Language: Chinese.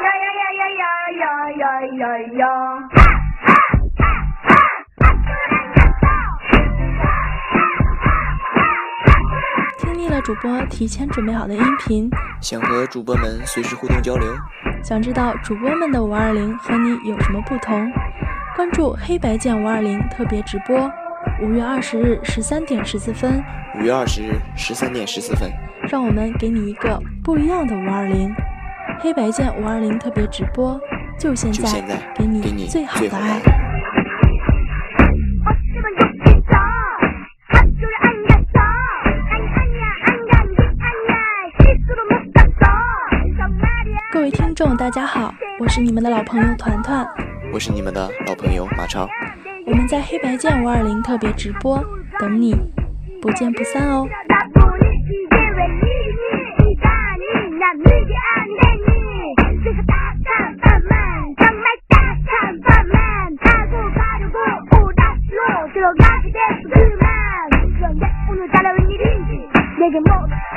呀呀呀呀呀呀呀呀！听腻了主播提前准备好的音频，想和主播们随时互动交流，想知道主播们的五二零和你有什么不同？关注黑白键五二零特别直播，五月二十日十三点十四分。五月二十日十三点十四分，让我们给你一个不一样的五二零。黑白键五二零特别直播，就现在，给你最好的爱。各位听众，大家好，我是你们的老朋友团团，我是你们的老朋友马超，我们在黑白键五二零特别直播等你，不见不散哦。nigga, most.